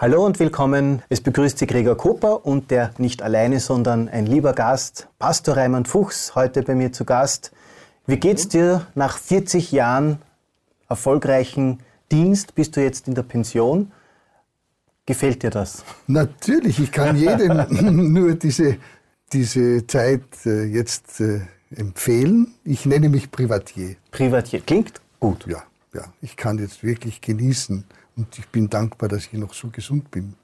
Hallo und willkommen. Es begrüßt Sie Gregor Koper und der nicht alleine, sondern ein lieber Gast, Pastor Raimund Fuchs, heute bei mir zu Gast. Wie geht's dir nach 40 Jahren erfolgreichen Dienst? Bist du jetzt in der Pension? Gefällt dir das? Natürlich, ich kann jedem nur diese, diese Zeit äh, jetzt äh, empfehlen. Ich nenne mich Privatier. Privatier, klingt gut. Ja, ja, ich kann jetzt wirklich genießen und ich bin dankbar, dass ich noch so gesund bin,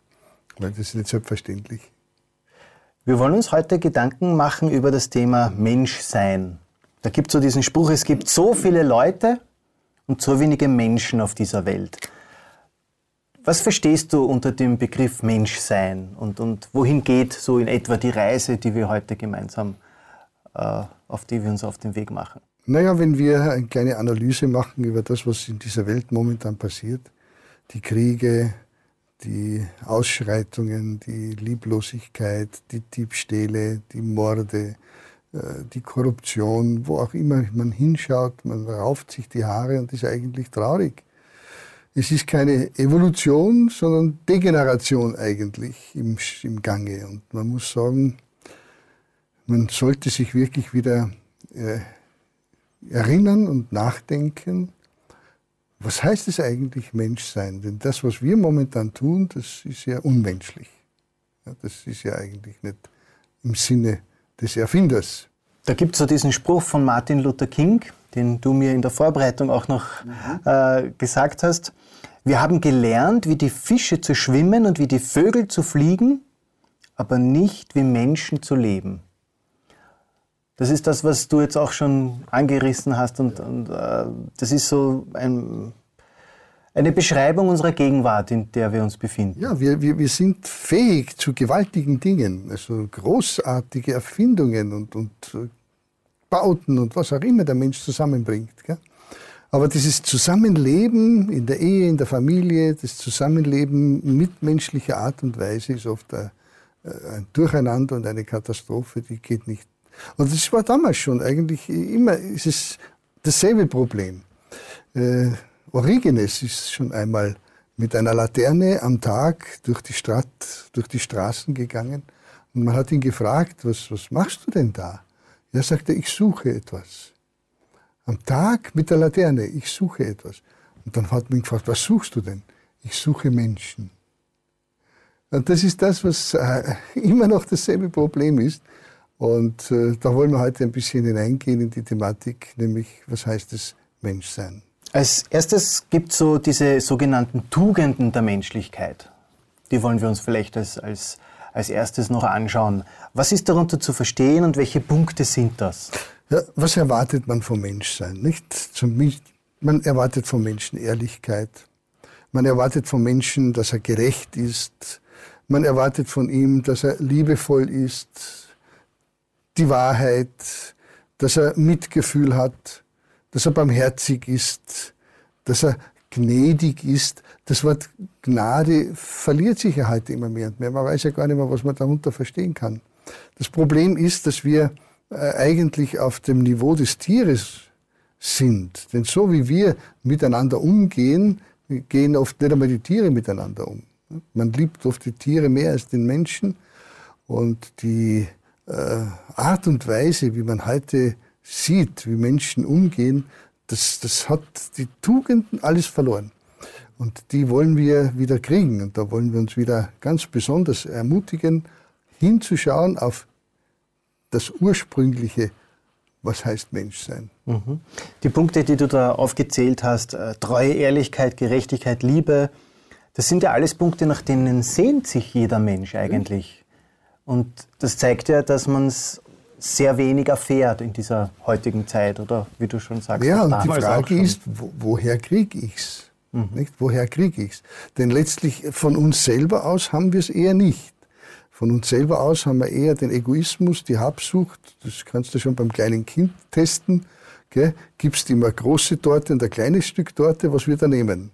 weil das ist nicht selbstverständlich. Wir wollen uns heute Gedanken machen über das Thema Menschsein. Da gibt es so diesen Spruch, es gibt so viele Leute und so wenige Menschen auf dieser Welt. Was verstehst du unter dem Begriff Menschsein und, und wohin geht so in etwa die Reise, die wir heute gemeinsam, äh, auf die wir uns auf den Weg machen? Naja, wenn wir eine kleine Analyse machen über das, was in dieser Welt momentan passiert, die Kriege, die Ausschreitungen, die Lieblosigkeit, die Diebstähle, die Morde, äh, die Korruption, wo auch immer man hinschaut, man rauft sich die Haare und ist eigentlich traurig. Es ist keine Evolution, sondern Degeneration eigentlich im, im Gange. Und man muss sagen, man sollte sich wirklich wieder äh, erinnern und nachdenken, was heißt es eigentlich Menschsein? Denn das, was wir momentan tun, das ist ja unmenschlich. Ja, das ist ja eigentlich nicht im Sinne des Erfinders. Da gibt es so diesen Spruch von Martin Luther King, den du mir in der Vorbereitung auch noch mhm. äh, gesagt hast. Wir haben gelernt, wie die Fische zu schwimmen und wie die Vögel zu fliegen, aber nicht wie Menschen zu leben. Das ist das, was du jetzt auch schon angerissen hast und, und äh, das ist so ein, eine Beschreibung unserer Gegenwart, in der wir uns befinden. Ja, wir, wir, wir sind fähig zu gewaltigen Dingen, also großartige Erfindungen und, und äh, Bauten und was auch immer der Mensch zusammenbringt. Gell? Aber dieses Zusammenleben in der Ehe, in der Familie, das Zusammenleben mit menschlicher Art und Weise ist oft ein, äh, ein Durcheinander und eine Katastrophe, die geht nicht und das war damals schon eigentlich immer, ist dasselbe Problem. Äh, Origenes ist schon einmal mit einer Laterne am Tag durch die Stadt, durch die Straßen gegangen. Und man hat ihn gefragt, was, was machst du denn da? Er sagte, ich suche etwas. Am Tag mit der Laterne, ich suche etwas. Und dann hat man ihn gefragt, was suchst du denn? Ich suche Menschen. Und das ist das, was äh, immer noch dasselbe Problem ist. Und äh, da wollen wir heute ein bisschen hineingehen in die Thematik, nämlich was heißt es Menschsein? Als erstes gibt es so diese sogenannten Tugenden der Menschlichkeit. Die wollen wir uns vielleicht als, als, als erstes noch anschauen. Was ist darunter zu verstehen und welche Punkte sind das? Ja, was erwartet man vom Menschsein? Nicht? Zum, man erwartet vom Menschen Ehrlichkeit. Man erwartet vom Menschen, dass er gerecht ist. Man erwartet von ihm, dass er liebevoll ist, die Wahrheit, dass er Mitgefühl hat, dass er barmherzig ist, dass er gnädig ist. Das Wort Gnade verliert sich ja heute immer mehr und mehr. Man weiß ja gar nicht mehr, was man darunter verstehen kann. Das Problem ist, dass wir äh, eigentlich auf dem Niveau des Tieres sind. Denn so wie wir miteinander umgehen, gehen oft nicht einmal die Tiere miteinander um. Man liebt oft die Tiere mehr als den Menschen. Und die Art und Weise, wie man heute sieht, wie Menschen umgehen, das, das hat die Tugenden alles verloren. Und die wollen wir wieder kriegen. Und da wollen wir uns wieder ganz besonders ermutigen, hinzuschauen auf das ursprüngliche, was heißt Menschsein. Mhm. Die Punkte, die du da aufgezählt hast, äh, Treue, Ehrlichkeit, Gerechtigkeit, Liebe, das sind ja alles Punkte, nach denen sehnt sich jeder Mensch eigentlich. Und das zeigt ja, dass man es sehr wenig erfährt in dieser heutigen Zeit, oder wie du schon sagst. Ja, und die Frage ist, wo, woher kriege ich es? Mhm. Woher kriege ich es? Denn letztlich von uns selber aus haben wir es eher nicht. Von uns selber aus haben wir eher den Egoismus, die Habsucht. Das kannst du schon beim kleinen Kind testen. Gell? Gibst ihm eine große Torte und ein kleines Stück Torte, was wird er nehmen?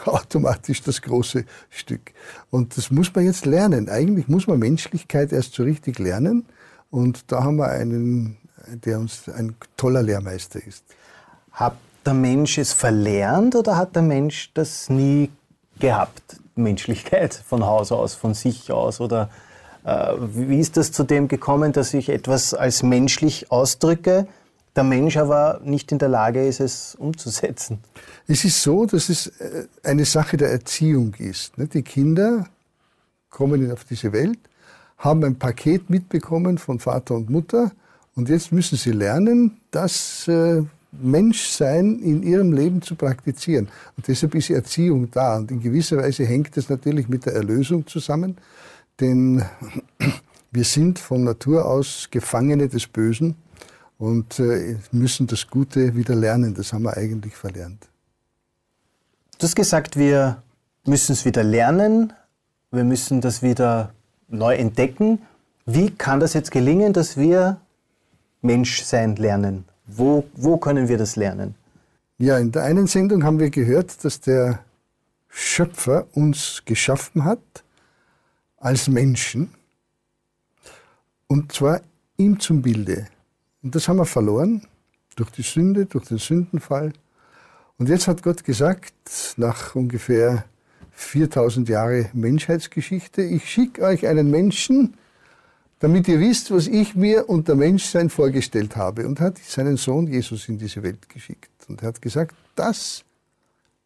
automatisch das große Stück. Und das muss man jetzt lernen. Eigentlich muss man Menschlichkeit erst so richtig lernen. Und da haben wir einen, der uns ein toller Lehrmeister ist. Hat der Mensch es verlernt oder hat der Mensch das nie gehabt, Menschlichkeit von Haus aus, von sich aus? Oder äh, wie ist das zu dem gekommen, dass ich etwas als menschlich ausdrücke, der Mensch aber nicht in der Lage ist, es umzusetzen? Es ist so, dass es äh, eine Sache der Erziehung ist. Ne? Die Kinder kommen auf diese Welt, haben ein Paket mitbekommen von Vater und Mutter und jetzt müssen sie lernen, das äh, Menschsein in ihrem Leben zu praktizieren. Und deshalb ist Erziehung da. Und in gewisser Weise hängt es natürlich mit der Erlösung zusammen, denn wir sind von Natur aus Gefangene des Bösen und äh, müssen das Gute wieder lernen. Das haben wir eigentlich verlernt. Du hast gesagt, wir müssen es wieder lernen, wir müssen das wieder neu entdecken. Wie kann das jetzt gelingen, dass wir Menschsein lernen? Wo, wo können wir das lernen? Ja, in der einen Sendung haben wir gehört, dass der Schöpfer uns geschaffen hat als Menschen und zwar ihm zum Bilde. Und das haben wir verloren durch die Sünde, durch den Sündenfall. Und jetzt hat Gott gesagt, nach ungefähr 4000 Jahre Menschheitsgeschichte, ich schicke euch einen Menschen, damit ihr wisst, was ich mir unter Menschsein vorgestellt habe. Und hat seinen Sohn Jesus in diese Welt geschickt. Und er hat gesagt, das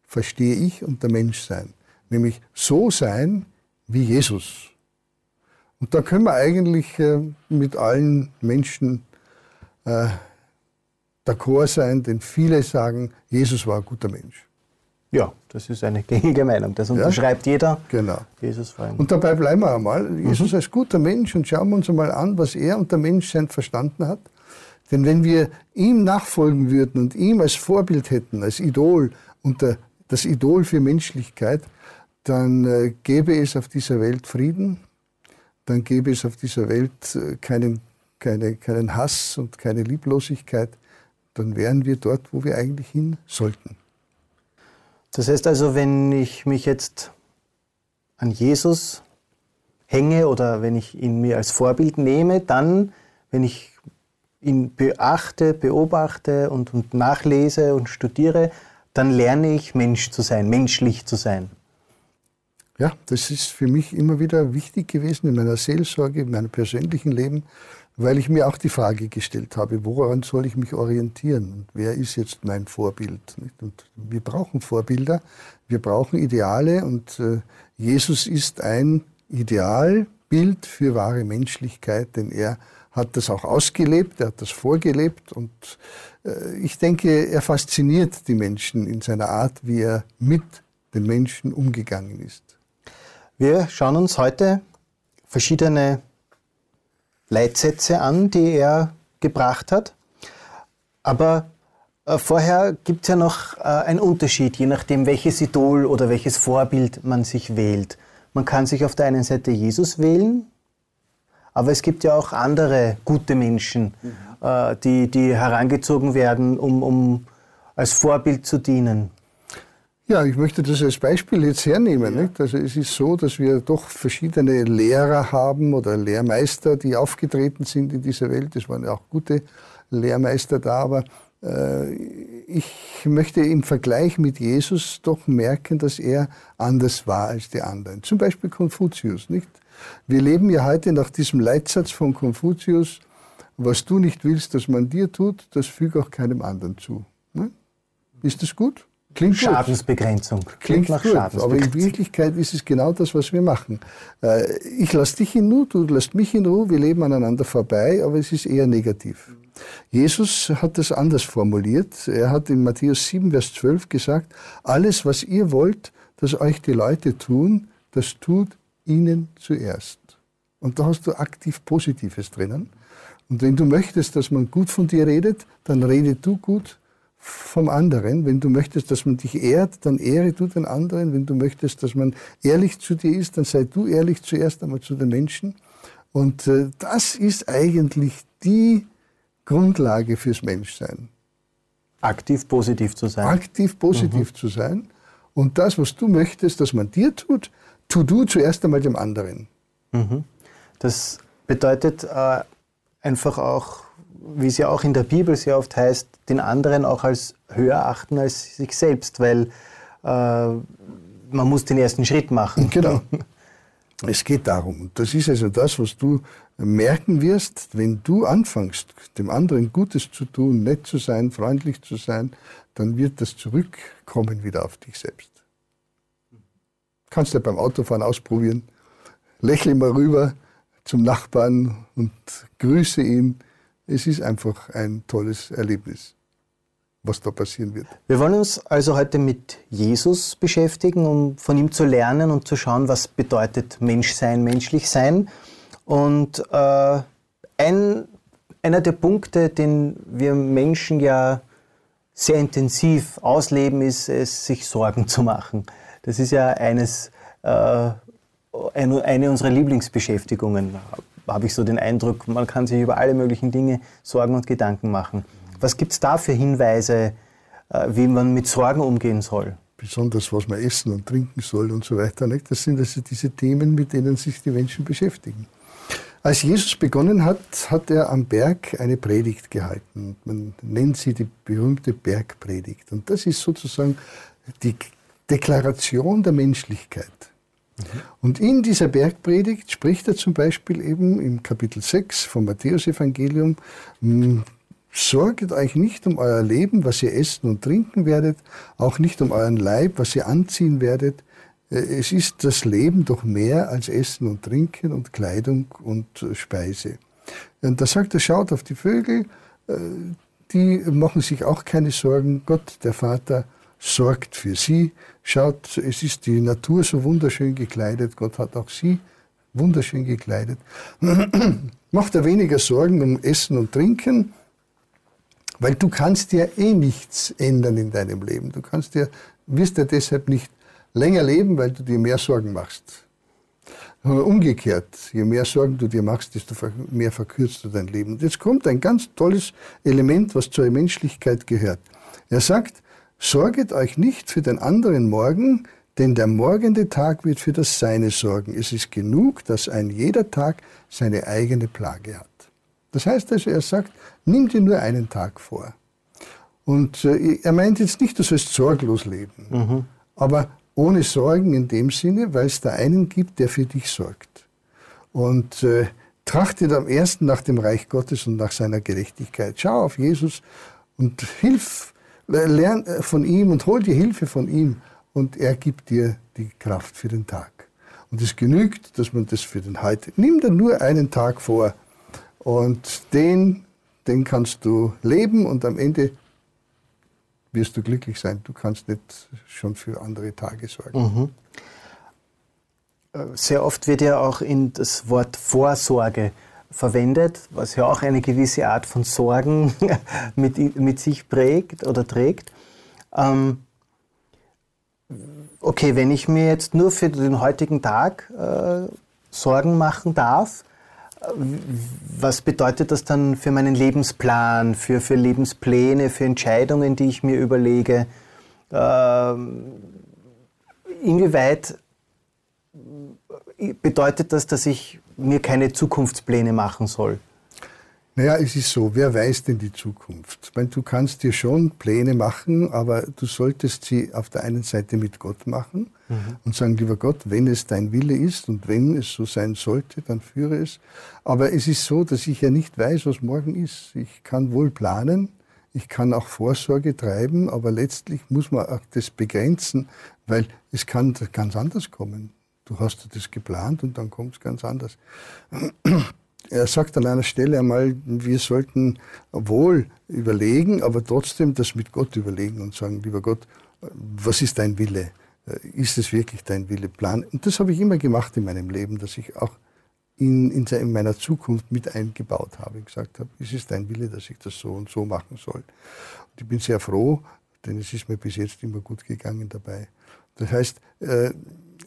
verstehe ich unter Menschsein. Nämlich so sein wie Jesus. Und da können wir eigentlich äh, mit allen Menschen äh, d'accord sein, denn viele sagen, Jesus war ein guter Mensch. Ja, das ist eine gängige Meinung. Das unterschreibt ja, jeder. Genau. Jesus war und dabei bleiben wir einmal. Jesus mhm. als guter Mensch und schauen wir uns einmal an, was er unter Menschsein verstanden hat. Denn wenn wir ihm nachfolgen würden und ihm als Vorbild hätten, als Idol und das Idol für Menschlichkeit, dann äh, gäbe es auf dieser Welt Frieden, dann gäbe es auf dieser Welt äh, keinen, keine, keinen Hass und keine Lieblosigkeit, dann wären wir dort, wo wir eigentlich hin sollten. Das heißt also, wenn ich mich jetzt an Jesus hänge oder wenn ich ihn mir als Vorbild nehme, dann, wenn ich ihn beachte, beobachte und, und nachlese und studiere, dann lerne ich Mensch zu sein, menschlich zu sein. Ja, das ist für mich immer wieder wichtig gewesen in meiner Seelsorge, in meinem persönlichen Leben, weil ich mir auch die Frage gestellt habe, woran soll ich mich orientieren und wer ist jetzt mein Vorbild? Und wir brauchen Vorbilder, wir brauchen Ideale und äh, Jesus ist ein Idealbild für wahre Menschlichkeit, denn er hat das auch ausgelebt, er hat das vorgelebt und äh, ich denke, er fasziniert die Menschen in seiner Art, wie er mit den Menschen umgegangen ist. Wir schauen uns heute verschiedene Leitsätze an, die er gebracht hat. Aber äh, vorher gibt es ja noch äh, einen Unterschied, je nachdem, welches Idol oder welches Vorbild man sich wählt. Man kann sich auf der einen Seite Jesus wählen, aber es gibt ja auch andere gute Menschen, mhm. äh, die, die herangezogen werden, um, um als Vorbild zu dienen. Ja, ich möchte das als Beispiel jetzt hernehmen. Ja. Also es ist so, dass wir doch verschiedene Lehrer haben oder Lehrmeister, die aufgetreten sind in dieser Welt. Es waren ja auch gute Lehrmeister da, aber äh, ich möchte im Vergleich mit Jesus doch merken, dass er anders war als die anderen. Zum Beispiel Konfuzius, nicht? Wir leben ja heute nach diesem Leitsatz von Konfuzius, was du nicht willst, dass man dir tut, das füge auch keinem anderen zu. Ne? Ist das gut? Klingt Schadensbegrenzung. Klingt, Klingt nach gut, Schadensbegrenzung. Aber in Wirklichkeit ist es genau das, was wir machen. Äh, ich lasse dich in Ruhe, du lässt mich in Ruhe, wir leben aneinander vorbei, aber es ist eher negativ. Jesus hat das anders formuliert. Er hat in Matthäus 7, Vers 12 gesagt, alles, was ihr wollt, dass euch die Leute tun, das tut ihnen zuerst. Und da hast du aktiv Positives drinnen. Und wenn du möchtest, dass man gut von dir redet, dann rede du gut vom anderen. Wenn du möchtest, dass man dich ehrt, dann ehre du den anderen. Wenn du möchtest, dass man ehrlich zu dir ist, dann sei du ehrlich zuerst einmal zu den Menschen. Und äh, das ist eigentlich die Grundlage fürs Menschsein. Aktiv positiv zu sein. Aktiv positiv mhm. zu sein. Und das, was du möchtest, dass man dir tut, tu du zuerst einmal dem anderen. Mhm. Das bedeutet äh, einfach auch wie es ja auch in der Bibel sehr oft heißt, den anderen auch als höher achten als sich selbst, weil äh, man muss den ersten Schritt machen. Genau. Es geht darum. Und das ist also das, was du merken wirst, wenn du anfängst, dem anderen Gutes zu tun, nett zu sein, freundlich zu sein, dann wird das zurückkommen wieder auf dich selbst. Kannst du beim Autofahren ausprobieren. Lächle mal rüber zum Nachbarn und grüße ihn. Es ist einfach ein tolles Erlebnis was da passieren wird. Wir wollen uns also heute mit Jesus beschäftigen, um von ihm zu lernen und zu schauen, was bedeutet Menschsein, menschlich sein. Und äh, ein, einer der Punkte, den wir Menschen ja sehr intensiv ausleben, ist es, sich Sorgen zu machen. Das ist ja eines, äh, eine, eine unserer Lieblingsbeschäftigungen, habe ich so den Eindruck. Man kann sich über alle möglichen Dinge Sorgen und Gedanken machen. Was gibt es da für Hinweise, äh, wie man mit Sorgen umgehen soll? Besonders was man essen und trinken soll und so weiter. Nicht? Das sind also diese Themen, mit denen sich die Menschen beschäftigen. Als Jesus begonnen hat, hat er am Berg eine Predigt gehalten. Man nennt sie die berühmte Bergpredigt. Und das ist sozusagen die Deklaration der Menschlichkeit. Und in dieser Bergpredigt spricht er zum Beispiel eben im Kapitel 6 vom Matthäusevangelium Sorget euch nicht um euer Leben, was ihr essen und trinken werdet, auch nicht um euren Leib, was ihr anziehen werdet. Äh, es ist das Leben doch mehr als Essen und Trinken und Kleidung und Speise. Und da sagt er, schaut auf die Vögel, äh, die machen sich auch keine Sorgen. Gott, der Vater, sorgt für sie. Schaut, es ist die Natur so wunderschön gekleidet. Gott hat auch sie wunderschön gekleidet. Macht er weniger Sorgen um Essen und Trinken weil du kannst ja eh nichts ändern in deinem Leben. Du kannst ja, wirst ja deshalb nicht länger leben, weil du dir mehr Sorgen machst. Umgekehrt, je mehr Sorgen du dir machst, desto mehr verkürzt du dein Leben. Und jetzt kommt ein ganz tolles Element, was zur Menschlichkeit gehört. Er sagt, sorget euch nicht für den anderen Morgen, denn der morgende Tag wird für das Seine sorgen. Es ist genug, dass ein jeder Tag seine eigene Plage hat. Das heißt also, er sagt, nimm dir nur einen Tag vor. Und äh, er meint jetzt nicht, du sollst sorglos leben, mhm. aber ohne Sorgen in dem Sinne, weil es da einen gibt, der für dich sorgt. Und äh, trachtet am ersten nach dem Reich Gottes und nach seiner Gerechtigkeit. Schau auf Jesus und hilf, lern äh, von ihm und hol dir Hilfe von ihm und er gibt dir die Kraft für den Tag. Und es genügt, dass man das für den heute, nimm dir nur einen Tag vor und den, den kannst du leben und am Ende wirst du glücklich sein. Du kannst nicht schon für andere Tage sorgen. Mhm. Äh, sehr oft wird ja auch in das Wort Vorsorge verwendet, was ja auch eine gewisse Art von Sorgen mit, mit sich prägt oder trägt. Ähm, okay, wenn ich mir jetzt nur für den heutigen Tag äh, Sorgen machen darf, was bedeutet das dann für meinen Lebensplan, für, für Lebenspläne, für Entscheidungen, die ich mir überlege? Ähm, inwieweit bedeutet das, dass ich mir keine Zukunftspläne machen soll? Naja, es ist so, wer weiß denn die Zukunft? Ich meine, du kannst dir schon Pläne machen, aber du solltest sie auf der einen Seite mit Gott machen mhm. und sagen, lieber Gott, wenn es dein Wille ist und wenn es so sein sollte, dann führe es. Aber es ist so, dass ich ja nicht weiß, was morgen ist. Ich kann wohl planen, ich kann auch Vorsorge treiben, aber letztlich muss man auch das begrenzen, weil es kann ganz anders kommen. Du hast das geplant und dann kommt es ganz anders er sagt an einer Stelle einmal, wir sollten wohl überlegen, aber trotzdem das mit Gott überlegen und sagen, lieber Gott, was ist dein Wille? Ist es wirklich dein Wille? Plan. Und das habe ich immer gemacht in meinem Leben, dass ich auch in, in, in meiner Zukunft mit eingebaut habe, gesagt habe, ist es dein Wille, dass ich das so und so machen soll. Und ich bin sehr froh, denn es ist mir bis jetzt immer gut gegangen dabei. Das heißt, äh,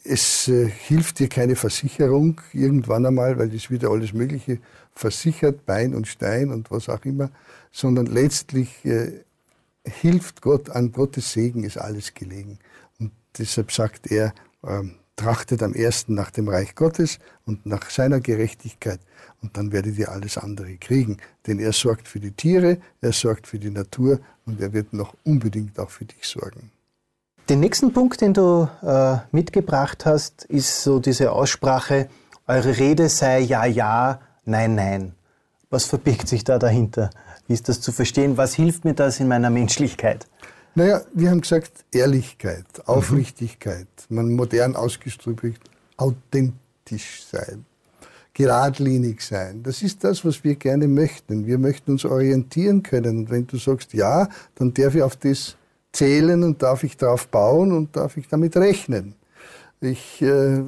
es äh, hilft dir keine Versicherung irgendwann einmal, weil es wieder alles Mögliche versichert, Bein und Stein und was auch immer, sondern letztlich äh, hilft Gott, an Gottes Segen ist alles gelegen. Und deshalb sagt er, ähm, trachtet am ersten nach dem Reich Gottes und nach seiner Gerechtigkeit und dann werdet ihr alles andere kriegen. Denn er sorgt für die Tiere, er sorgt für die Natur und er wird noch unbedingt auch für dich sorgen. Den nächsten Punkt, den du äh, mitgebracht hast, ist so diese Aussprache, eure Rede sei ja, ja, nein, nein. Was verbirgt sich da dahinter? Wie ist das zu verstehen? Was hilft mir das in meiner Menschlichkeit? Naja, wir haben gesagt Ehrlichkeit, Aufrichtigkeit, mhm. man modern ausgedrückt authentisch sein, geradlinig sein. Das ist das, was wir gerne möchten. Wir möchten uns orientieren können. Und wenn du sagst ja, dann darf ich auf das zählen und darf ich darauf bauen und darf ich damit rechnen. Ich äh,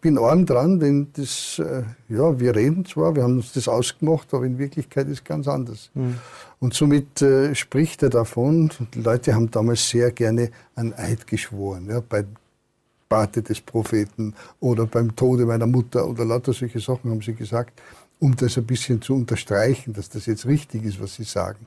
bin arm dran, denn das, äh, ja, wir reden zwar, wir haben uns das ausgemacht, aber in Wirklichkeit ist es ganz anders. Mhm. Und somit äh, spricht er davon, die Leute haben damals sehr gerne ein Eid geschworen, ja, bei Bate des Propheten oder beim Tode meiner Mutter oder lauter solche Sachen haben sie gesagt, um das ein bisschen zu unterstreichen, dass das jetzt richtig ist, was sie sagen.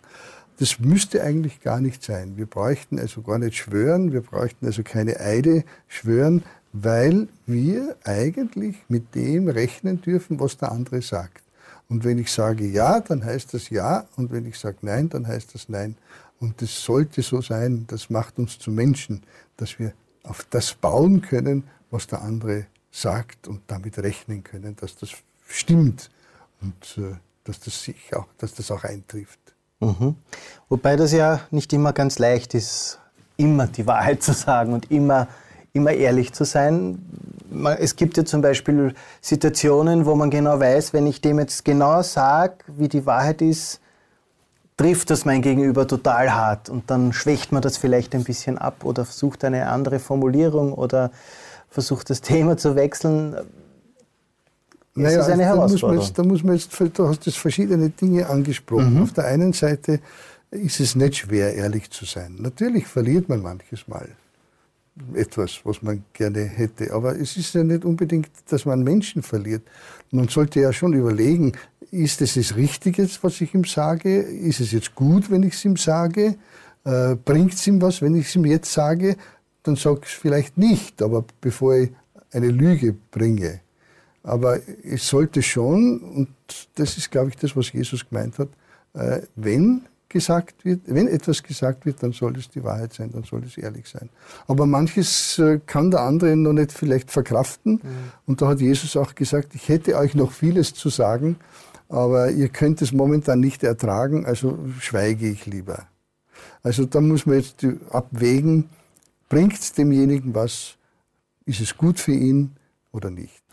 Das müsste eigentlich gar nicht sein. Wir bräuchten also gar nicht schwören, wir bräuchten also keine Eide schwören, weil wir eigentlich mit dem rechnen dürfen, was der andere sagt. Und wenn ich sage ja, dann heißt das ja, und wenn ich sage nein, dann heißt das nein. Und das sollte so sein, das macht uns zu Menschen, dass wir auf das bauen können, was der andere sagt und damit rechnen können, dass das stimmt und äh, dass, das sich auch, dass das auch eintrifft. Mhm. Wobei das ja nicht immer ganz leicht ist, immer die Wahrheit zu sagen und immer, immer ehrlich zu sein. Es gibt ja zum Beispiel Situationen, wo man genau weiß, wenn ich dem jetzt genau sage, wie die Wahrheit ist, trifft das mein Gegenüber total hart und dann schwächt man das vielleicht ein bisschen ab oder versucht eine andere Formulierung oder versucht das Thema zu wechseln naja, das ist eine Herausforderung. Da muss, jetzt, da muss man jetzt, du hast jetzt verschiedene Dinge angesprochen. Mhm. Auf der einen Seite ist es nicht schwer, ehrlich zu sein. Natürlich verliert man manches Mal etwas, was man gerne hätte. Aber es ist ja nicht unbedingt, dass man Menschen verliert. Man sollte ja schon überlegen, ist es das Richtige, was ich ihm sage? Ist es jetzt gut, wenn ich es ihm sage? Äh, Bringt es ihm was, wenn ich es ihm jetzt sage? Dann sag ich es vielleicht nicht, aber bevor ich eine Lüge bringe. Aber es sollte schon, und das ist, glaube ich, das, was Jesus gemeint hat, äh, wenn gesagt wird, wenn etwas gesagt wird, dann soll es die Wahrheit sein, dann soll es ehrlich sein. Aber manches äh, kann der andere noch nicht vielleicht verkraften. Mhm. Und da hat Jesus auch gesagt, ich hätte euch noch vieles zu sagen, aber ihr könnt es momentan nicht ertragen, also schweige ich lieber. Also da muss man jetzt abwägen, bringt es demjenigen was, ist es gut für ihn oder nicht.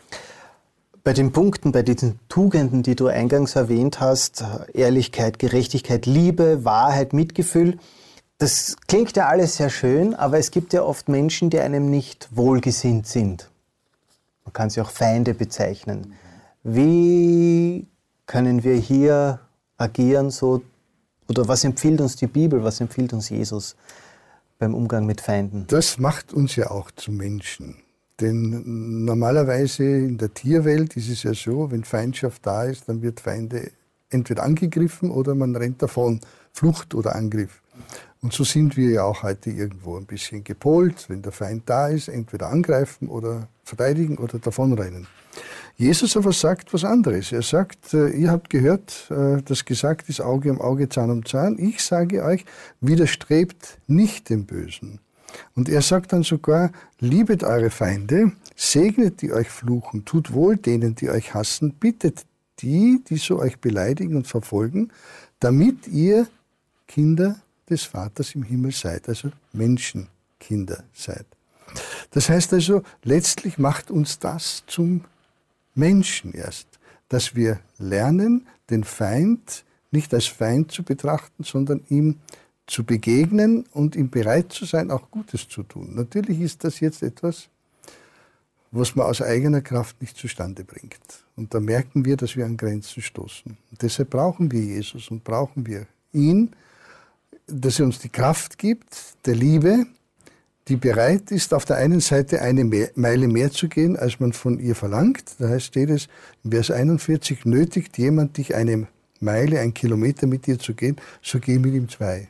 Bei den Punkten, bei diesen Tugenden, die du eingangs erwähnt hast, Ehrlichkeit, Gerechtigkeit, Liebe, Wahrheit, Mitgefühl, das klingt ja alles sehr schön, aber es gibt ja oft Menschen, die einem nicht wohlgesinnt sind. Man kann sie auch Feinde bezeichnen. Wie können wir hier agieren so, oder was empfiehlt uns die Bibel, was empfiehlt uns Jesus beim Umgang mit Feinden? Das macht uns ja auch zu Menschen. Denn normalerweise in der Tierwelt ist es ja so, wenn Feindschaft da ist, dann wird Feinde entweder angegriffen oder man rennt davon, Flucht oder Angriff. Und so sind wir ja auch heute irgendwo ein bisschen gepolt, wenn der Feind da ist, entweder angreifen oder verteidigen oder davonrennen. Jesus aber sagt was anderes. Er sagt, äh, ihr habt gehört, äh, dass gesagt ist Auge um Auge, Zahn um Zahn. Ich sage euch, widerstrebt nicht dem Bösen. Und er sagt dann sogar, liebet eure Feinde, segnet die euch fluchen, tut wohl denen, die euch hassen, bittet die, die so euch beleidigen und verfolgen, damit ihr Kinder des Vaters im Himmel seid, also Menschenkinder seid. Das heißt also, letztlich macht uns das zum Menschen erst, dass wir lernen, den Feind nicht als Feind zu betrachten, sondern ihm zu begegnen und ihm bereit zu sein, auch Gutes zu tun. Natürlich ist das jetzt etwas, was man aus eigener Kraft nicht zustande bringt. Und da merken wir, dass wir an Grenzen stoßen. Und deshalb brauchen wir Jesus und brauchen wir ihn, dass er uns die Kraft gibt, der Liebe, die bereit ist, auf der einen Seite eine Meile mehr zu gehen, als man von ihr verlangt. Da heißt steht es in Vers 41, nötigt jemand dich eine Meile, ein Kilometer mit dir zu gehen, so geh mit ihm zwei.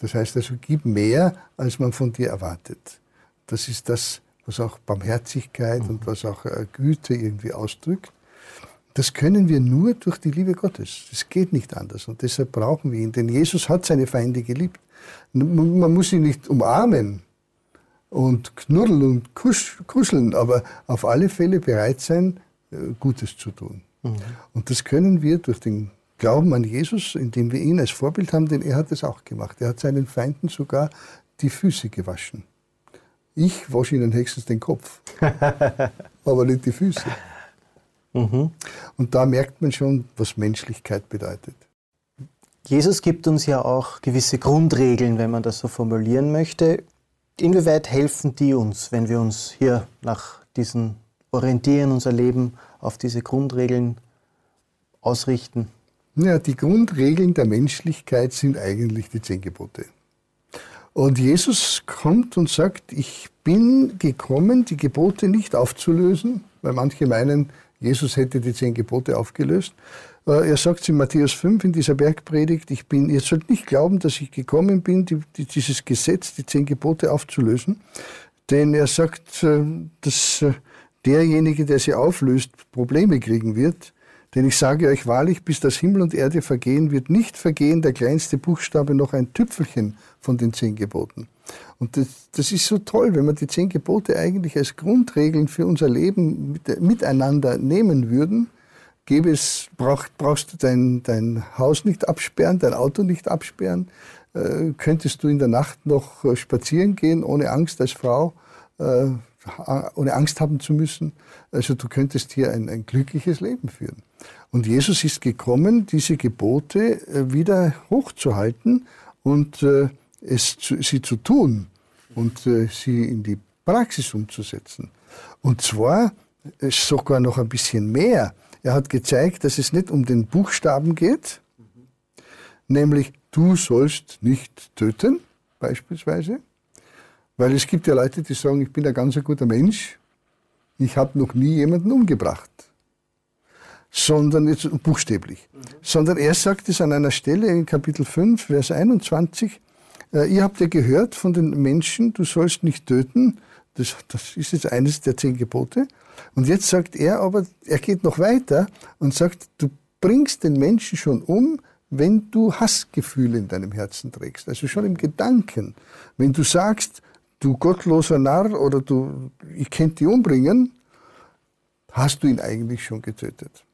Das heißt also, gib mehr, als man von dir erwartet. Das ist das, was auch Barmherzigkeit mhm. und was auch äh, Güte irgendwie ausdrückt. Das können wir nur durch die Liebe Gottes. Das geht nicht anders. Und deshalb brauchen wir ihn. Denn Jesus hat seine Feinde geliebt. Man muss ihn nicht umarmen, und knuddeln und kuscheln, aber auf alle Fälle bereit sein, äh, Gutes zu tun. Mhm. Und das können wir durch den Glauben an Jesus, indem wir ihn als Vorbild haben, denn er hat es auch gemacht. Er hat seinen Feinden sogar die Füße gewaschen. Ich wasche ihnen höchstens den Kopf, aber nicht die Füße. Mhm. Und da merkt man schon, was Menschlichkeit bedeutet. Jesus gibt uns ja auch gewisse Grundregeln, wenn man das so formulieren möchte. Inwieweit helfen die uns, wenn wir uns hier nach diesen orientieren, unser Leben auf diese Grundregeln ausrichten? Ja, die Grundregeln der Menschlichkeit sind eigentlich die zehn Gebote. Und Jesus kommt und sagt, ich bin gekommen, die Gebote nicht aufzulösen, weil manche meinen, Jesus hätte die zehn Gebote aufgelöst. Äh, er sagt in Matthäus 5 in dieser Bergpredigt, ich bin, ihr sollt nicht glauben, dass ich gekommen bin, die, die, dieses Gesetz, die zehn Gebote aufzulösen. Denn er sagt, äh, dass äh, derjenige, der sie auflöst, Probleme kriegen wird. Denn ich sage euch wahrlich, bis das Himmel und Erde vergehen, wird nicht vergehen der kleinste Buchstabe noch ein Tüpfelchen von den zehn Geboten. Und das, das ist so toll, wenn wir die zehn Gebote eigentlich als Grundregeln für unser Leben mit, miteinander nehmen würden. Gäbe es, brauch, brauchst du dein, dein Haus nicht absperren, dein Auto nicht absperren, äh, könntest du in der Nacht noch äh, spazieren gehen, ohne Angst als Frau, äh, ohne Angst haben zu müssen. Also du könntest hier ein, ein glückliches Leben führen. Und Jesus ist gekommen, diese Gebote äh, wieder hochzuhalten und äh, es sie zu tun und äh, sie in die Praxis umzusetzen. Und zwar sogar noch ein bisschen mehr. Er hat gezeigt, dass es nicht um den Buchstaben geht, mhm. nämlich du sollst nicht töten, beispielsweise. Weil es gibt ja Leute, die sagen, ich bin ein ganz guter Mensch, ich habe noch nie jemanden umgebracht. Sondern jetzt buchstäblich. Mhm. Sondern er sagt es an einer Stelle in Kapitel 5, Vers 21, äh, ihr habt ja gehört von den Menschen, du sollst nicht töten. Das, das ist jetzt eines der zehn Gebote. Und jetzt sagt er aber, er geht noch weiter und sagt, du bringst den Menschen schon um, wenn du Hassgefühle in deinem Herzen trägst. Also schon im Gedanken. Wenn du sagst, du gottloser Narr oder du, ich könnte dich umbringen, hast du ihn eigentlich schon getötet.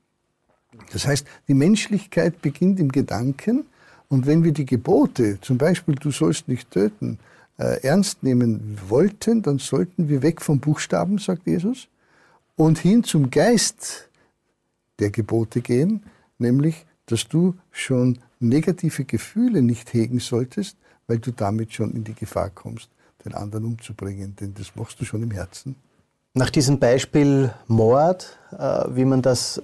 Das heißt, die Menschlichkeit beginnt im Gedanken und wenn wir die Gebote, zum Beispiel du sollst nicht töten, äh, ernst nehmen wollten, dann sollten wir weg vom Buchstaben, sagt Jesus, und hin zum Geist der Gebote gehen, nämlich, dass du schon negative Gefühle nicht hegen solltest, weil du damit schon in die Gefahr kommst, den anderen umzubringen, denn das machst du schon im Herzen. Nach diesem Beispiel Mord, äh, wie man das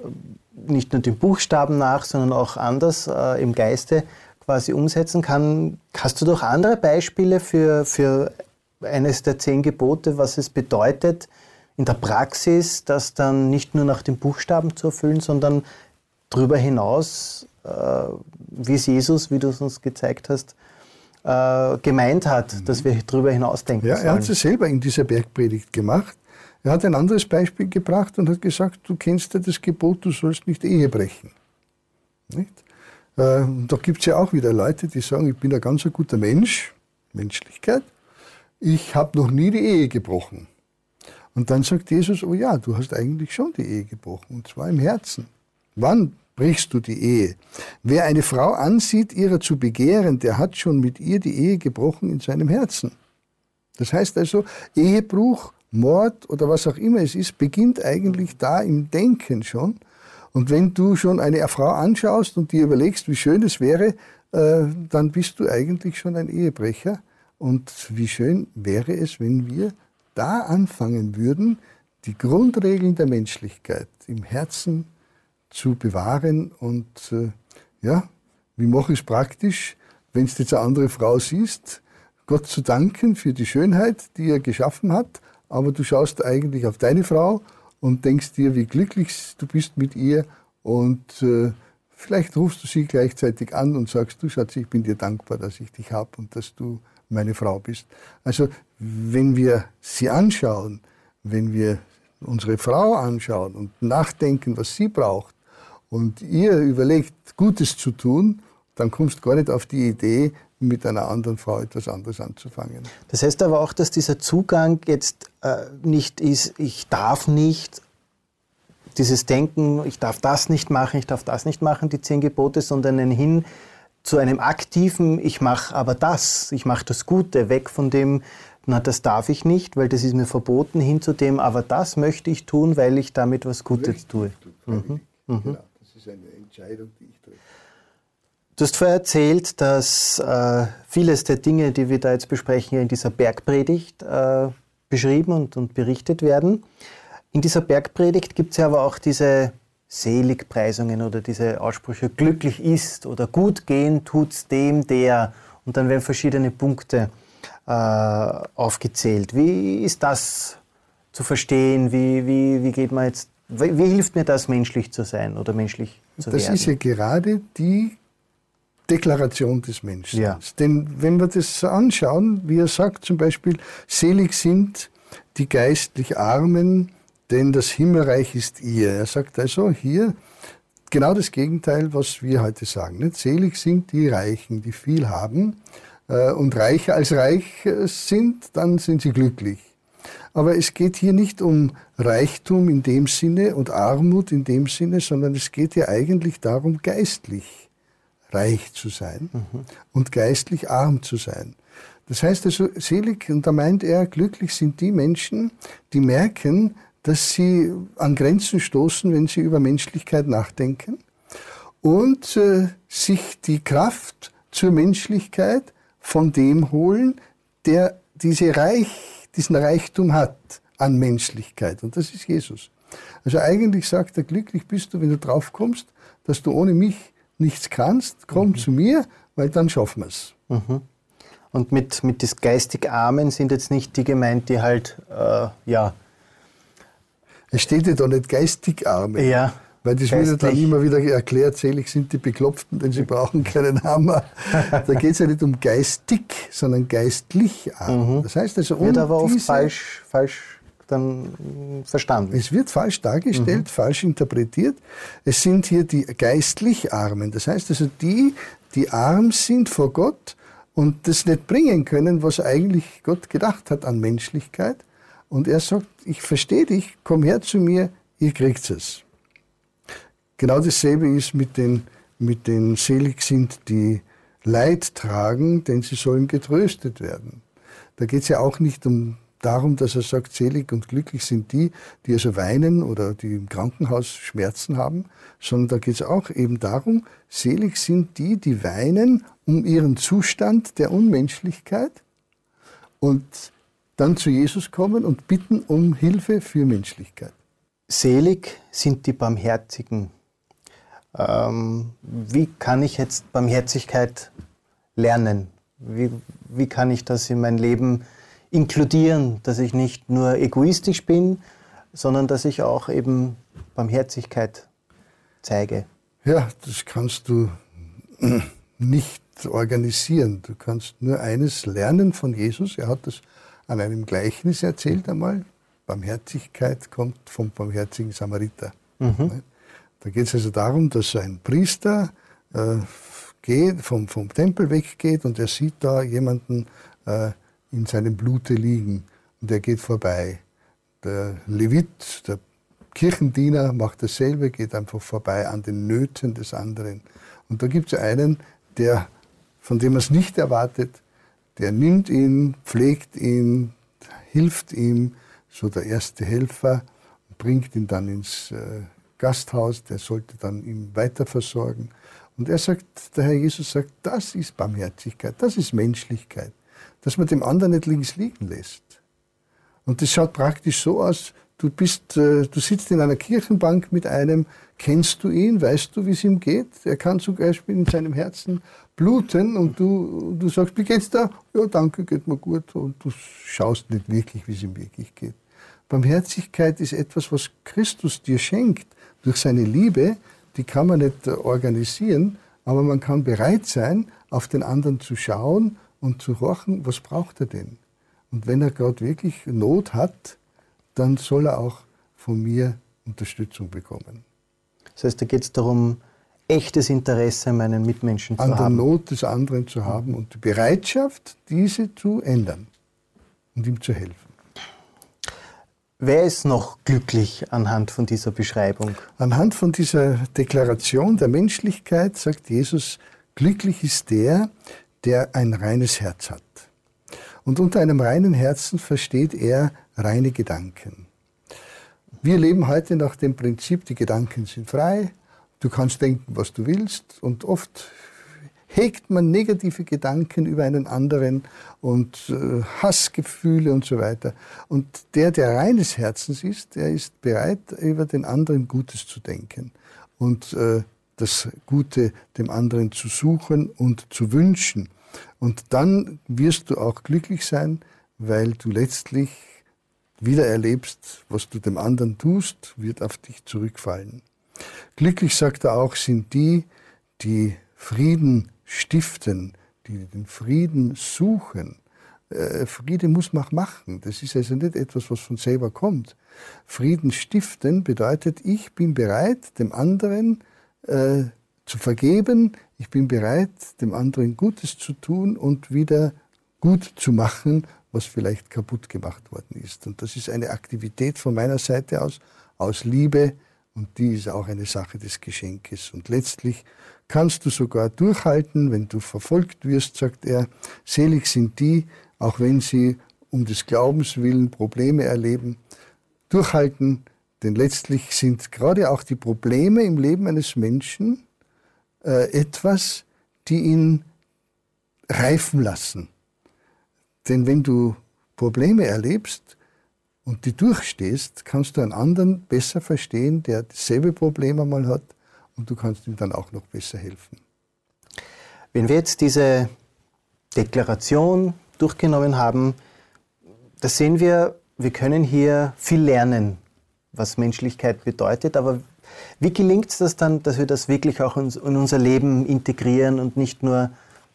nicht nur dem Buchstaben nach, sondern auch anders äh, im Geiste quasi umsetzen kann. Hast du doch andere Beispiele für, für eines der zehn Gebote, was es bedeutet, in der Praxis das dann nicht nur nach den Buchstaben zu erfüllen, sondern darüber hinaus, äh, wie es Jesus, wie du es uns gezeigt hast, äh, gemeint hat, mhm. dass wir darüber hinaus denken Ja, er hat es selber in dieser Bergpredigt gemacht. Er hat ein anderes Beispiel gebracht und hat gesagt, du kennst ja das Gebot, du sollst nicht Ehe brechen. Nicht? Äh, da gibt es ja auch wieder Leute, die sagen, ich bin ein ganz guter Mensch, Menschlichkeit, ich habe noch nie die Ehe gebrochen. Und dann sagt Jesus, oh ja, du hast eigentlich schon die Ehe gebrochen, und zwar im Herzen. Wann brichst du die Ehe? Wer eine Frau ansieht, ihrer zu begehren, der hat schon mit ihr die Ehe gebrochen in seinem Herzen. Das heißt also, Ehebruch, Mord oder was auch immer es ist, beginnt eigentlich da im Denken schon. Und wenn du schon eine Frau anschaust und dir überlegst, wie schön es wäre, äh, dann bist du eigentlich schon ein Ehebrecher. Und wie schön wäre es, wenn wir da anfangen würden, die Grundregeln der Menschlichkeit im Herzen zu bewahren und äh, ja, wie mache ich es praktisch, wenn du jetzt eine andere Frau siehst, Gott zu danken für die Schönheit, die er geschaffen hat, aber du schaust eigentlich auf deine Frau und denkst dir, wie glücklich du bist mit ihr und äh, vielleicht rufst du sie gleichzeitig an und sagst, du Schatz, ich bin dir dankbar, dass ich dich habe und dass du meine Frau bist. Also wenn wir sie anschauen, wenn wir unsere Frau anschauen und nachdenken, was sie braucht und ihr überlegt, Gutes zu tun dann kommst du gar nicht auf die Idee, mit einer anderen Frau etwas anderes anzufangen. Das heißt aber auch, dass dieser Zugang jetzt äh, nicht ist, ich darf nicht, dieses Denken, ich darf das nicht machen, ich darf das nicht machen, die zehn Gebote, sondern ein Hin zu einem aktiven, ich mache aber das, ich mache das Gute, weg von dem, na, das darf ich nicht, weil das ist mir verboten, hin zu dem, aber das möchte ich tun, weil ich damit was Gutes tue. Mhm. Mhm. Genau, ist eine Entscheidung, die ich treffe. Du hast vorher erzählt, dass äh, vieles der Dinge, die wir da jetzt besprechen, in dieser Bergpredigt äh, beschrieben und, und berichtet werden. In dieser Bergpredigt gibt es ja aber auch diese Seligpreisungen oder diese Aussprüche, glücklich ist oder gut gehen tut's dem, der. Und dann werden verschiedene Punkte äh, aufgezählt. Wie ist das zu verstehen? Wie, wie, wie geht man jetzt, wie, wie hilft mir das, menschlich zu sein oder menschlich zu das werden? Das ist ja gerade die Deklaration des Menschen. Ja. Denn wenn wir das anschauen, wie er sagt zum Beispiel, selig sind die geistlich Armen, denn das Himmelreich ist ihr. Er sagt also hier genau das Gegenteil, was wir heute sagen. Nicht? Selig sind die Reichen, die viel haben äh, und reicher als reich äh, sind, dann sind sie glücklich. Aber es geht hier nicht um Reichtum in dem Sinne und Armut in dem Sinne, sondern es geht ja eigentlich darum, geistlich reich zu sein mhm. und geistlich arm zu sein. Das heißt also, selig, und da meint er, glücklich sind die Menschen, die merken, dass sie an Grenzen stoßen, wenn sie über Menschlichkeit nachdenken und äh, sich die Kraft zur Menschlichkeit von dem holen, der diese Reich, diesen Reichtum hat an Menschlichkeit. Und das ist Jesus. Also eigentlich sagt er, glücklich bist du, wenn du drauf kommst, dass du ohne mich nichts kannst, komm mhm. zu mir, weil dann schaffen wir es. Mhm. Und mit, mit des geistig Armen sind jetzt nicht die gemeint, die halt, äh, ja, es steht ja da nicht geistig Arme. Ja. Weil das wird ja dann immer wieder erklärt, selig sind die Beklopften, denn sie brauchen keinen Hammer. da geht es ja nicht um geistig, sondern geistlich arm. Mhm. Das heißt also, um wird aber oft falsch, falsch dann verstanden. Es wird falsch dargestellt, mhm. falsch interpretiert. Es sind hier die geistlich Armen. Das heißt also die, die arm sind vor Gott und das nicht bringen können, was eigentlich Gott gedacht hat an Menschlichkeit und er sagt, ich verstehe dich, komm her zu mir, ihr kriegt es. Genau dasselbe ist mit den, mit den selig sind, die Leid tragen, denn sie sollen getröstet werden. Da geht es ja auch nicht um darum, dass er sagt, selig und glücklich sind die, die also weinen oder die im Krankenhaus Schmerzen haben, sondern da geht es auch eben darum, selig sind die, die weinen um ihren Zustand der Unmenschlichkeit und dann zu Jesus kommen und bitten um Hilfe für Menschlichkeit. Selig sind die Barmherzigen. Ähm, wie kann ich jetzt Barmherzigkeit lernen? Wie, wie kann ich das in mein Leben inkludieren, dass ich nicht nur egoistisch bin, sondern dass ich auch eben Barmherzigkeit zeige? Ja, das kannst du nicht organisieren. Du kannst nur eines lernen von Jesus. Er hat das an einem Gleichnis erzählt einmal. Barmherzigkeit kommt vom barmherzigen Samariter. Mhm. Da geht es also darum, dass ein Priester äh, geht, vom, vom Tempel weggeht und er sieht da jemanden äh, in seinem Blute liegen und er geht vorbei. Der Levit, der Kirchendiener, macht dasselbe, geht einfach vorbei an den Nöten des anderen. Und da gibt es einen, der, von dem man es nicht erwartet, der nimmt ihn, pflegt ihn, hilft ihm, so der erste Helfer, bringt ihn dann ins äh, Gasthaus, der sollte dann ihn weiter versorgen. Und er sagt, der Herr Jesus sagt, das ist Barmherzigkeit, das ist Menschlichkeit, dass man dem anderen nicht links liegen lässt. Und das schaut praktisch so aus, du bist, äh, du sitzt in einer Kirchenbank mit einem, kennst du ihn, weißt du, wie es ihm geht? Er kann zum Beispiel in seinem Herzen bluten und du, du sagst, wie geht's da? Ja, danke, geht mir gut. Und du schaust nicht wirklich, wie es ihm wirklich geht. Barmherzigkeit ist etwas, was Christus dir schenkt durch seine Liebe. Die kann man nicht organisieren, aber man kann bereit sein, auf den anderen zu schauen und zu horchen, was braucht er denn? Und wenn er gerade wirklich Not hat, dann soll er auch von mir Unterstützung bekommen. Das heißt, da geht es darum, echtes Interesse, meinen Mitmenschen an zu haben. An der Not des anderen zu haben und die Bereitschaft, diese zu ändern und ihm zu helfen. Wer ist noch glücklich anhand von dieser Beschreibung? Anhand von dieser Deklaration der Menschlichkeit sagt Jesus, glücklich ist der, der ein reines Herz hat. Und unter einem reinen Herzen versteht er reine Gedanken. Wir leben heute nach dem Prinzip, die Gedanken sind frei, du kannst denken, was du willst und oft hegt man negative Gedanken über einen anderen und äh, Hassgefühle und so weiter. Und der, der reines Herzens ist, der ist bereit, über den anderen Gutes zu denken und äh, das Gute dem anderen zu suchen und zu wünschen. Und dann wirst du auch glücklich sein, weil du letztlich wieder erlebst, was du dem anderen tust, wird auf dich zurückfallen. Glücklich, sagt er auch, sind die, die Frieden stiften, die den Frieden suchen. Äh, Friede muss man machen. Das ist also nicht etwas, was von selber kommt. Frieden stiften bedeutet, ich bin bereit, dem anderen äh, zu vergeben. Ich bin bereit, dem anderen Gutes zu tun und wieder gut zu machen, was vielleicht kaputt gemacht worden ist. Und das ist eine Aktivität von meiner Seite aus, aus Liebe, und die ist auch eine Sache des Geschenkes. Und letztlich kannst du sogar durchhalten, wenn du verfolgt wirst, sagt er. Selig sind die, auch wenn sie um des Glaubens willen Probleme erleben. Durchhalten, denn letztlich sind gerade auch die Probleme im Leben eines Menschen äh, etwas, die ihn reifen lassen. Denn wenn du Probleme erlebst, und die durchstehst, kannst du einen anderen besser verstehen, der dasselbe Problem einmal hat und du kannst ihm dann auch noch besser helfen. Wenn wir jetzt diese Deklaration durchgenommen haben, da sehen wir, wir können hier viel lernen, was Menschlichkeit bedeutet, aber wie gelingt es das dann, dass wir das wirklich auch in unser Leben integrieren und nicht nur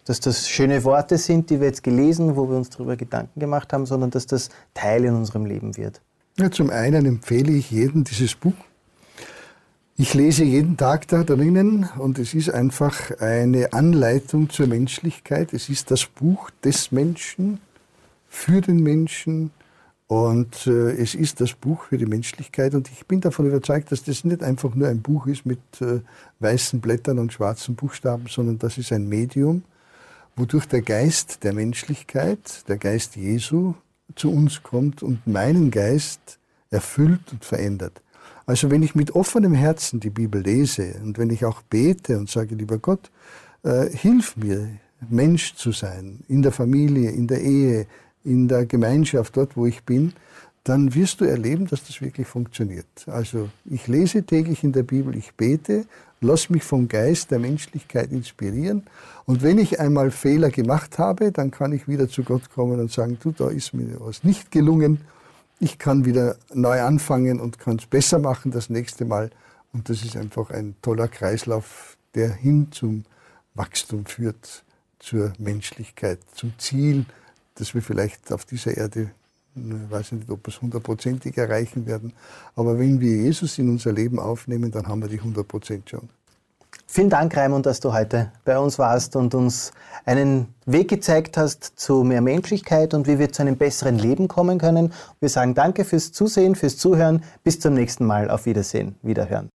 dass das schöne Worte sind, die wir jetzt gelesen, wo wir uns darüber Gedanken gemacht haben, sondern dass das Teil in unserem Leben wird. Ja, zum einen empfehle ich jedem dieses Buch. Ich lese jeden Tag da drinnen und es ist einfach eine Anleitung zur Menschlichkeit. Es ist das Buch des Menschen für den Menschen und äh, es ist das Buch für die Menschlichkeit und ich bin davon überzeugt, dass das nicht einfach nur ein Buch ist mit äh, weißen Blättern und schwarzen Buchstaben, sondern das ist ein Medium, wodurch der Geist der Menschlichkeit, der Geist Jesu, zu uns kommt und meinen Geist erfüllt und verändert. Also wenn ich mit offenem Herzen die Bibel lese und wenn ich auch bete und sage, lieber Gott, äh, hilf mir, Mensch zu sein, in der Familie, in der Ehe, in der Gemeinschaft, dort wo ich bin, dann wirst du erleben, dass das wirklich funktioniert. Also ich lese täglich in der Bibel, ich bete, lass mich vom Geist der Menschlichkeit inspirieren und wenn ich einmal Fehler gemacht habe, dann kann ich wieder zu Gott kommen und sagen, du, da ist mir was nicht gelungen, ich kann wieder neu anfangen und kann es besser machen das nächste Mal und das ist einfach ein toller Kreislauf, der hin zum Wachstum führt, zur Menschlichkeit, zum Ziel, das wir vielleicht auf dieser Erde ich weiß nicht, ob wir es hundertprozentig erreichen werden. Aber wenn wir Jesus in unser Leben aufnehmen, dann haben wir die 100 Prozent schon. Vielen Dank, Raimund, dass du heute bei uns warst und uns einen Weg gezeigt hast zu mehr Menschlichkeit und wie wir zu einem besseren Leben kommen können. Wir sagen danke fürs Zusehen, fürs Zuhören. Bis zum nächsten Mal. Auf Wiedersehen. Wiederhören.